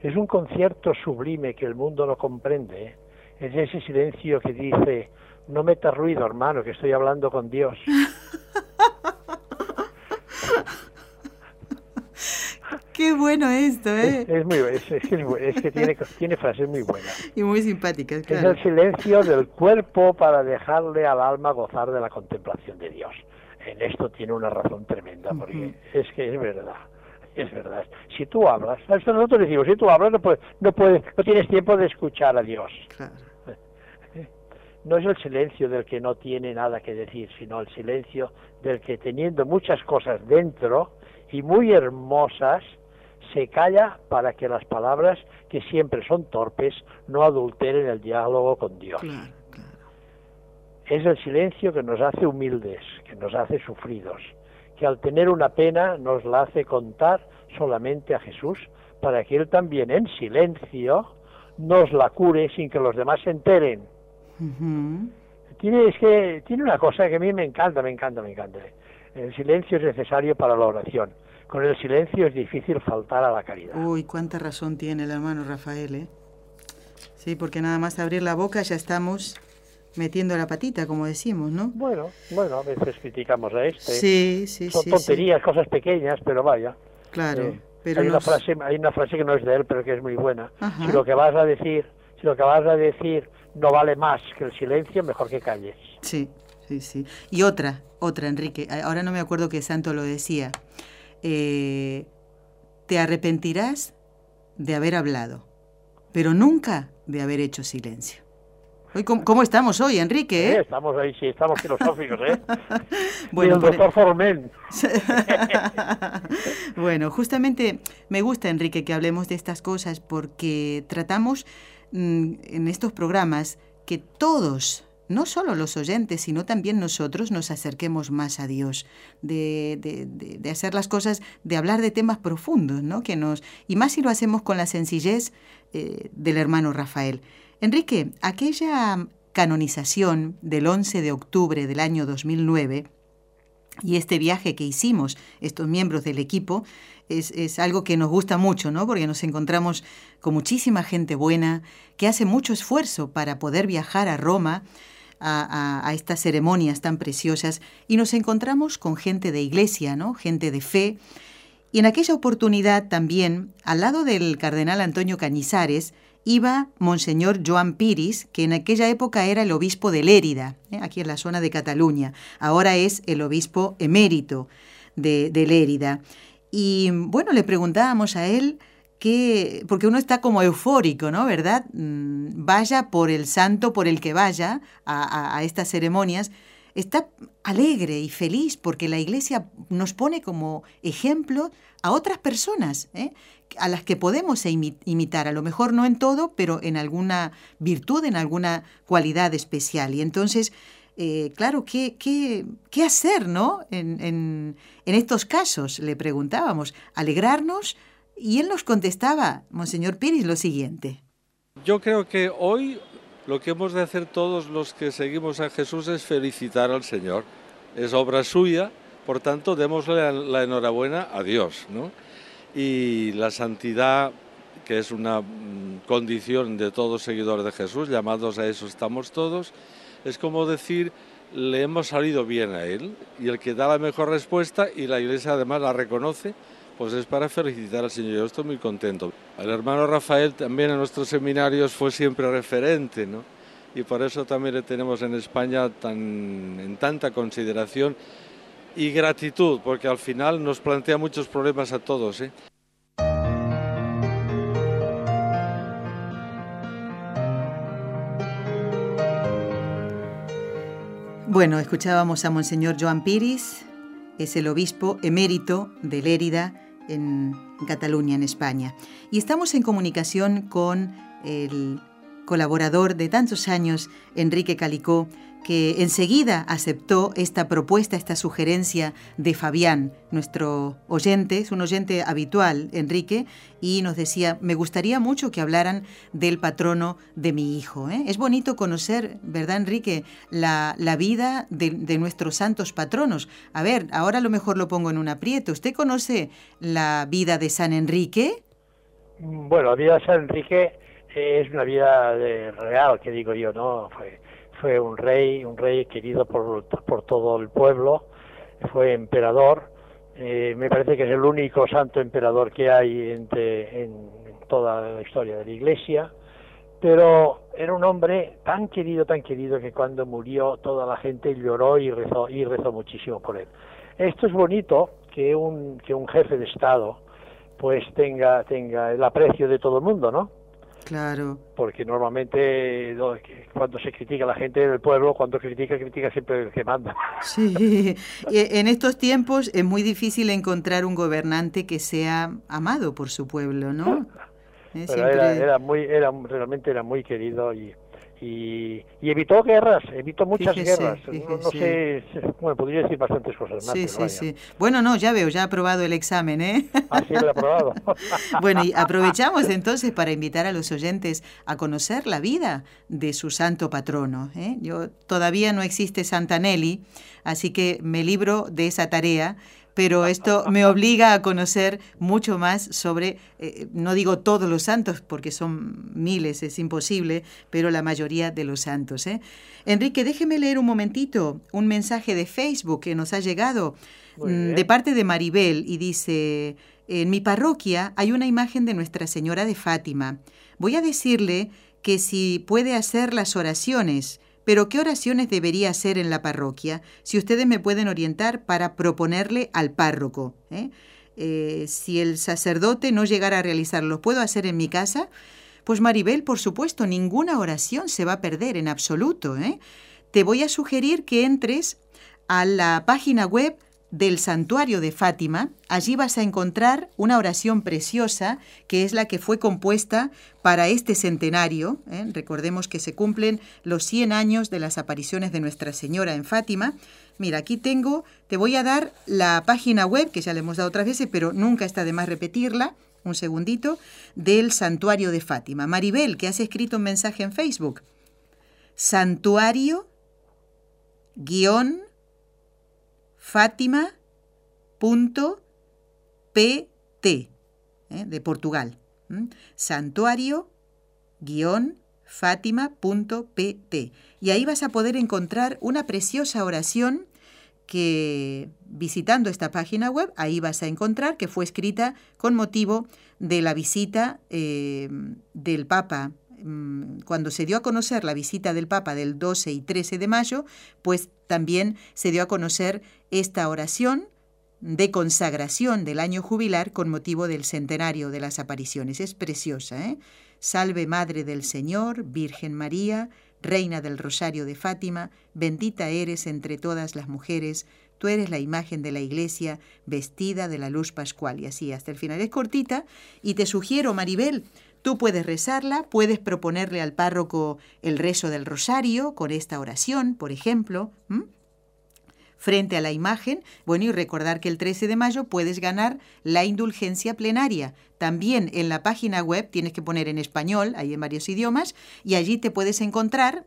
Es un concierto sublime que el mundo no comprende. ¿eh? Es ese silencio que dice, no metas ruido, hermano, que estoy hablando con Dios. [laughs] Qué bueno esto, ¿eh? Es, muy es, es, que tiene, tiene frases muy buenas. Y muy simpáticas, claro. Es el silencio del cuerpo para dejarle al alma gozar de la contemplación de Dios en esto tiene una razón tremenda, porque es que es verdad, es verdad. Si tú hablas, nosotros decimos, si tú hablas no puedes, no puedes, no tienes tiempo de escuchar a Dios. [laughs] No es el silencio del que no tiene nada que decir, sino el silencio del que teniendo muchas cosas dentro y muy hermosas, se calla para que las palabras, que siempre son torpes, no adulteren el diálogo con Dios es el silencio que nos hace humildes, que nos hace sufridos, que al tener una pena nos la hace contar solamente a Jesús, para que Él también en silencio nos la cure sin que los demás se enteren. Tiene, es que, tiene una cosa que a mí me encanta, me encanta, me encanta. El silencio es necesario para la oración. Con el silencio es difícil faltar a la caridad. Uy, cuánta razón tiene el hermano Rafael, ¿eh? Sí, porque nada más abrir la boca ya estamos metiendo la patita, como decimos, ¿no? Bueno, bueno, a veces criticamos a este. Sí, sí, Son tonterías, cosas pequeñas, pero vaya. Claro, eh, pero hay una frase, hay una frase que no es de él, pero que es muy buena. Si lo que vas a decir, si lo que vas a decir no vale más que el silencio, mejor que calles. Sí, sí, sí. Y otra, otra, Enrique. Ahora no me acuerdo qué santo lo decía. Eh, te arrepentirás de haber hablado, pero nunca de haber hecho silencio. Hoy, ¿cómo, estamos hoy, Enrique? Eh? estamos ahí, sí, estamos filosóficos, ¿eh? [laughs] bueno, el doctor Formen. [laughs] bueno, justamente me gusta, Enrique, que hablemos de estas cosas porque tratamos mm, en estos programas que todos, no solo los oyentes, sino también nosotros nos acerquemos más a Dios, de, de, hacer las cosas, de hablar de temas profundos, ¿no? Que nos, y más si lo hacemos con la sencillez eh, del hermano Rafael. Enrique, aquella canonización del 11 de octubre del año 2009 y este viaje que hicimos estos miembros del equipo es, algo que nos gusta mucho, ¿no? Porque nos encontramos con muchísima gente buena que hace mucho esfuerzo para poder viajar a Roma a, a, estas ceremonias tan preciosas y nos encontramos con gente de iglesia, ¿no? Gente de fe. Y en aquella oportunidad también, al lado del cardenal Antonio Cañizares, iba Monseñor Joan Piris, que en aquella época era el obispo de Lérida, ¿eh? aquí en la zona de Cataluña. Ahora es el obispo emérito de, Lérida. Y bueno, le preguntábamos a él que, porque uno está como eufórico, ¿no? ¿Verdad? Mm, vaya por el santo por el que vaya a, a estas ceremonias, está alegre y feliz porque la iglesia nos pone como ejemplo a otras personas ¿eh? a las que podemos imitar, a lo mejor no en todo, pero en alguna virtud, en alguna cualidad especial. Y entonces, eh, claro, ¿qué, qué, qué hacer ¿no? En, en, en, estos casos? Le preguntábamos, alegrarnos, y él nos contestaba, Monseñor Piris, lo siguiente. Yo creo que hoy lo que hemos de hacer todos los que seguimos a Jesús es felicitar al Señor. Es obra suya, por tanto, démosle la enhorabuena a Dios. ¿no? Y la santidad, que es una mm, condición de todo seguidor de Jesús, llamados a eso estamos todos, es como decir, le hemos salido bien a Él. Y el que da la mejor respuesta, y la Iglesia además la reconoce, pues es para felicitar al Señor. Yo estoy muy contento. El hermano Rafael también en nuestros seminarios fue siempre referente, ¿no? Y por eso también le tenemos en España tan, en tanta consideración y gratitud, porque al final nos plantea muchos problemas a todos. ¿eh? Bueno, escuchábamos a Monseñor Joan Piris, es el obispo emérito de Lérida en Cataluña, en España. Y estamos en comunicación con el colaborador de tantos años, Enrique Calicó, que enseguida aceptó esta propuesta, esta sugerencia de Fabián, nuestro oyente, es un oyente habitual, Enrique, y nos decía, me gustaría mucho que hablaran del patrono de mi hijo. ¿eh? Es bonito conocer, ¿verdad, Enrique?, la, vida de, de, nuestros santos patronos. A ver, ahora a lo mejor lo pongo en un aprieto. ¿Usted conoce la vida de San Enrique? Bueno, la vida de San Enrique es una vida de real, que digo yo, ¿no? Fue fue un rey, un rey querido por, por todo el pueblo, fue emperador, eh, me parece que es el único santo emperador que hay entre, en, toda la historia de la Iglesia, pero era un hombre tan querido, tan querido que cuando murió toda la gente lloró y rezó, y rezó muchísimo por él. Esto es bonito que un, que un jefe de Estado pues tenga, tenga el aprecio de todo el mundo, ¿no? Claro. Porque normalmente cuando se critica a la gente del pueblo, cuando critica, critica siempre el que manda. Sí, en estos tiempos es muy difícil encontrar un gobernante que sea amado por su pueblo, ¿no? [laughs] Pero era, era, muy, era, realmente era muy querido y y, evitó guerras, evitó muchas guerras. No, sé, bueno, podría decir bastantes cosas más. Sí, sí, sí. Bueno, no, ya veo, ya ha aprobado el examen, ¿eh? Ah, sí, lo he aprobado. [laughs] bueno, y aprovechamos entonces para invitar a los oyentes a conocer la vida de su santo patrono. ¿eh? Yo todavía no existe Santa Nelly, así que me libro de esa tarea pero [laughs] esto me obliga a conocer mucho más sobre, eh, no digo todos los santos, porque son miles, es imposible, pero la mayoría de los santos. ¿eh? Enrique, déjeme leer un momentito un mensaje de Facebook que nos ha llegado mm, de parte de Maribel y dice, en mi parroquia hay una imagen de Nuestra Señora de Fátima. Voy a decirle que si puede hacer las oraciones pero ¿qué oraciones debería hacer en la parroquia? Si ustedes me pueden orientar para proponerle al párroco. ¿eh? Eh, si el sacerdote no llegara a realizarlo, ¿puedo hacer en mi casa? Pues Maribel, por supuesto, ninguna oración se va a perder en absoluto. ¿eh? Te voy a sugerir que entres a la página web del santuario de Fátima, allí vas a encontrar una oración preciosa que es la que fue compuesta para este centenario. ¿eh? Recordemos que se cumplen los 100 años de las apariciones de Nuestra Señora en Fátima. Mira, aquí tengo, te voy a dar la página web, que ya le hemos dado otras veces, pero nunca está de más repetirla, un segundito, del santuario de Fátima. Maribel, que has escrito un mensaje en Facebook. Santuario guion fátima.pt, ¿eh? de Portugal. Santuario-fátima.pt. Y ahí vas a poder encontrar una preciosa oración que visitando esta página web, ahí vas a encontrar que fue escrita con motivo de la visita eh, del Papa Mm, cuando se dio a conocer la visita del Papa del 12 y 13 de mayo, pues también se dio a conocer esta oración de consagración del año jubilar con motivo del centenario de las apariciones. Es preciosa, ¿eh? Salve Madre del Señor, Virgen María, Reina del Rosario de Fátima, bendita eres entre todas las mujeres, tú eres la imagen de la Iglesia vestida de la luz pascual. Y así hasta el final. Es cortita y te sugiero, Maribel, Tú puedes rezarla, puedes proponerle al párroco el rezo del rosario con esta oración, por ejemplo, frente a la imagen. Bueno, y recordar que el 13 de mayo puedes ganar la indulgencia plenaria. También en la página web tienes que poner en español, hay en varios idiomas, y allí te puedes encontrar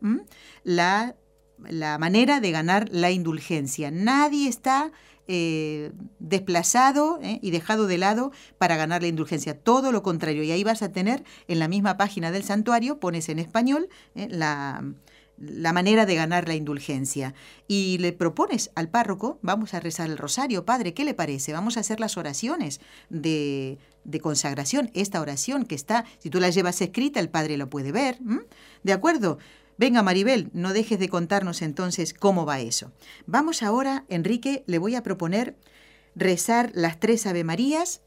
la, la manera de ganar la indulgencia. Nadie está eh, desplazado eh, y dejado de lado para ganar la indulgencia. Todo lo contrario. Y ahí vas a tener en la misma página del santuario, pones en español eh, la, la manera de ganar la indulgencia. Y le propones al párroco, vamos a rezar el rosario, Padre, ¿qué le parece? Vamos a hacer las oraciones de, de consagración. Esta oración que está, si tú la llevas escrita, el Padre lo puede ver. ¿De acuerdo? Venga, Maribel, no dejes de contarnos entonces cómo va eso. Vamos ahora, Enrique, le voy a proponer rezar las tres Ave Marías,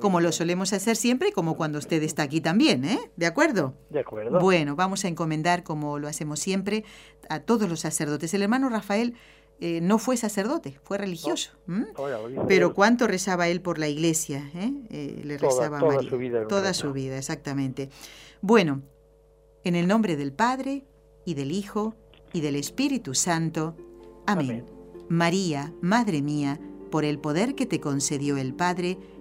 como lo solemos hacer siempre, como cuando usted está aquí también, ¿eh? ¿De acuerdo? De acuerdo. Bueno, vamos a encomendar, como lo hacemos siempre, a todos los sacerdotes. El hermano Rafael eh, no fue sacerdote, fue religioso. Pero cuánto rezaba él por la iglesia, ¿eh? eh le rezaba a María. Su vida toda su vida, exactamente. Bueno, en el nombre del Padre, y del Hijo, y del Espíritu Santo. Amén. María, Madre mía, por el poder que te concedió el Padre,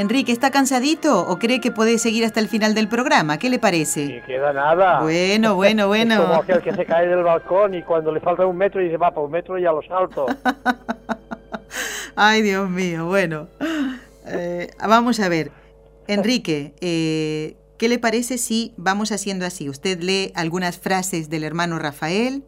Enrique, ¿está cansadito o cree que puede seguir hasta el final del programa? ¿Qué le parece? No queda nada. Bueno, bueno, [laughs] bueno. Es como aquel que se cae del balcón y cuando le falta un metro dice, va, para un metro ya lo salto. [laughs] Ay, Dios mío, bueno. Eh, vamos a ver. Enrique, eh, ¿Qué le parece si vamos haciendo así? Usted lee algunas frases del hermano Rafael,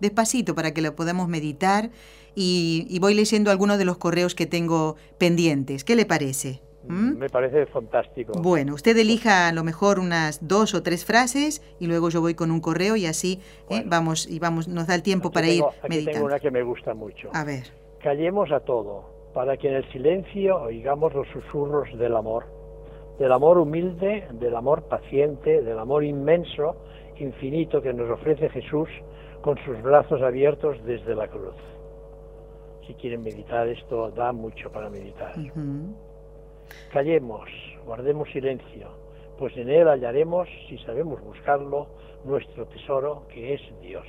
despacito para que lo podamos meditar, y, voy leyendo algunos de los correos que tengo pendientes. ¿Qué le parece? ¿Mm? Me parece fantástico. Bueno, usted elija a lo mejor unas dos o tres frases y luego yo voy con un correo y así ¿eh? vamos y vamos nos da el tiempo para tengo- ir aquí meditando. tengo una que me gusta mucho. A ver. Callemos a todo, para que en el silencio oigamos los susurros del amor, del amor humilde, del amor paciente, del amor inmenso, infinito que nos ofrece Jesús con sus brazos abiertos desde la cruz. Si quieren meditar esto, da mucho para meditar. Ujú. Callemos, guardemos silencio, pues en él hallaremos, si sabemos buscarlo, nuestro tesoro que es Dios.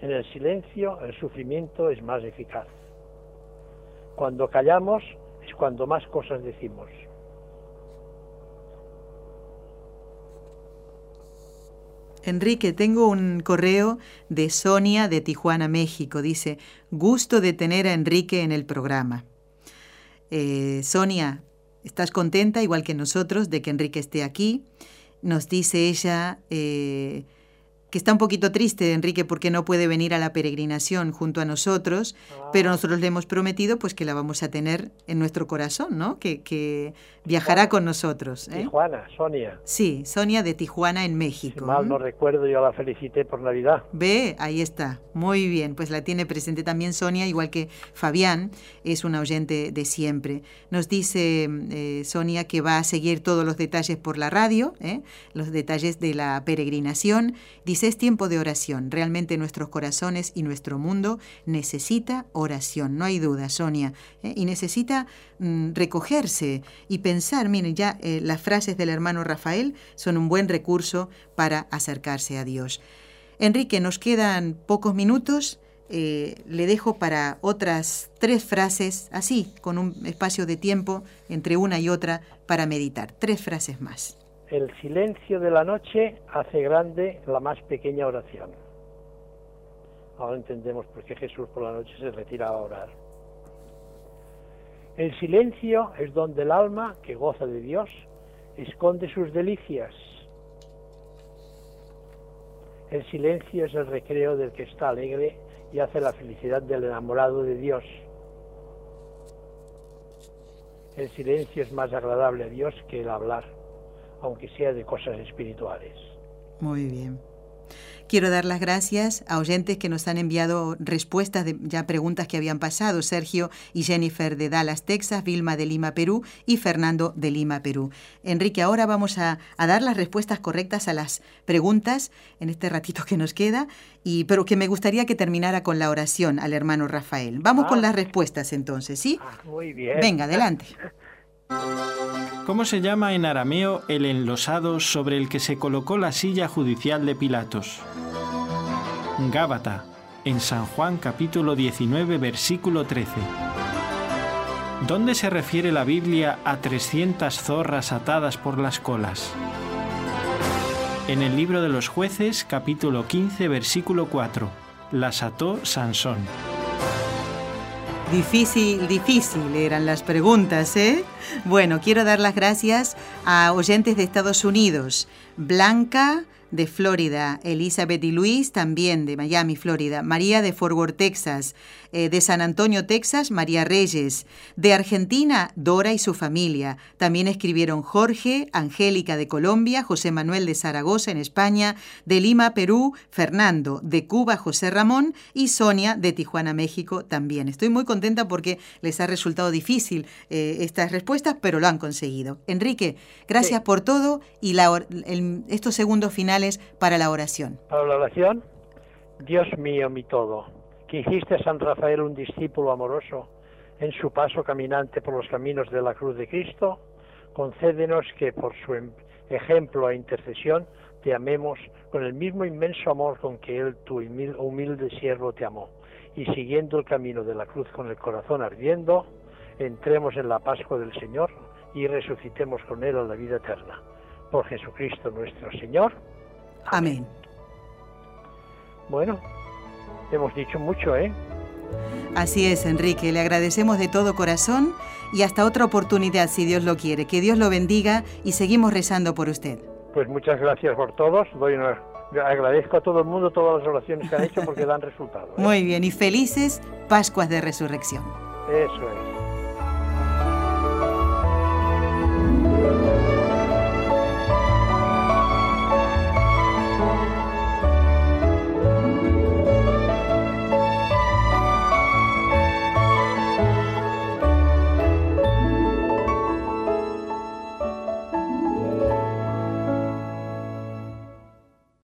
En el silencio el sufrimiento es más eficaz. Cuando callamos es cuando más cosas decimos. Enrique, tengo un correo de Sonia de Tijuana, México. Dice, gusto de tener a Enrique en el programa. Eh, Sonia, ¿estás contenta, igual que nosotros, de que Enrique esté aquí? Nos dice ella eh, que está un poquito triste, Enrique, porque no puede venir a la peregrinación junto a nosotros, pero nosotros le hemos prometido pues que la vamos a tener en nuestro corazón, ¿no? Que, que viajará con nosotros. ¿eh? Tijuana, Sonia. Sí, Sonia de Tijuana en Si México. mal no ¿m? recuerdo, yo la felicité por Navidad. Ve, ahí está. Muy bien, pues la tiene presente también Sonia, igual que Fabián, es una oyente de siempre. Nos dice eh, Sonia que va a seguir todos los detalles por la radio, ¿eh? los detalles de la peregrinación. Dice, es tiempo de oración. Realmente nuestros corazones y nuestro mundo necesita oración, no hay duda, Sonia. ¿eh? Y necesita mm, recogerse y pensar, miren, ya eh, las frases del hermano Rafael son un buen recurso para acercarse a Dios. Enrique, nos quedan pocos minutos. eh, le dejo para otras tres frases, así, con un espacio de tiempo entre una y otra para meditar. Tres frases más. El silencio de la noche hace grande la más pequeña oración. Ahora entendemos por qué Jesús por la noche se retira a orar. El silencio es donde el alma, que goza de Dios, esconde sus delicias. El silencio es el recreo del que está alegre y hace la felicidad del enamorado de Dios. El silencio es más agradable a Dios que el hablar, aunque sea de cosas espirituales. Muy bien. Quiero dar las gracias a oyentes que nos han enviado respuestas de ya preguntas que habían pasado. Sergio y Jennifer de Dallas, Texas, Vilma de Lima, Perú y Fernando de Lima, Perú. Enrique, ahora vamos a, a dar las respuestas correctas a las preguntas en este ratito que nos queda, y, pero que me gustaría que terminara con la oración al hermano Rafael. Vamos Ah. con las respuestas entonces, ¿sí? Ah, muy bien. Venga, adelante. [laughs] ¿Cómo se llama en arameo el enlosado sobre el que se colocó la silla judicial de Pilatos? Gábata, en San Juan capítulo 19, versículo 13. ¿Dónde se refiere la Biblia a 300 zorras atadas por las colas? En el libro de los jueces, capítulo 15, versículo 4. Las ató Sansón. Difícil, difícil eran las preguntas, ¿eh? Bueno, quiero dar las gracias a oyentes de Estados Unidos. Blanca de Florida, Elizabeth y Luis también de Miami, Florida, María de Fort Worth, Texas, eh, de San Antonio, Texas, María Reyes, de Argentina, Dora y su familia. También escribieron Jorge, Angélica de Colombia, José Manuel de Zaragoza en España, de Lima, Perú, Fernando, de Cuba, José Ramón y Sonia de Tijuana, México también. Estoy muy contenta porque les ha resultado difícil eh, estas respuestas, pero lo han conseguido. Enrique, gracias Sí. por todo y la el- estos segundos finales para la oración. Para la oración, Dios mío, mi todo, que hiciste a San Rafael un discípulo amoroso en su paso caminante por los caminos de la cruz de Cristo, concédenos que por su em- ejemplo e intercesión te amemos con el mismo inmenso amor con que Él, tu humil- humilde siervo, te amó. Y siguiendo el camino de la cruz con el corazón ardiendo, entremos en la Pascua del Señor y resucitemos con Él a la vida eterna. Por Jesucristo nuestro Señor. Amén. Bueno, hemos dicho mucho, ¿eh? Así es, Enrique. Le agradecemos de todo corazón y hasta otra oportunidad, si Dios lo quiere. Que Dios lo bendiga y seguimos rezando por usted. Pues muchas gracias por todos. Doy una- agradezco a todo el mundo todas las oraciones que han hecho porque dan resultado. ¿eh? Muy bien, y felices Pascuas de Resurrección. Eso es.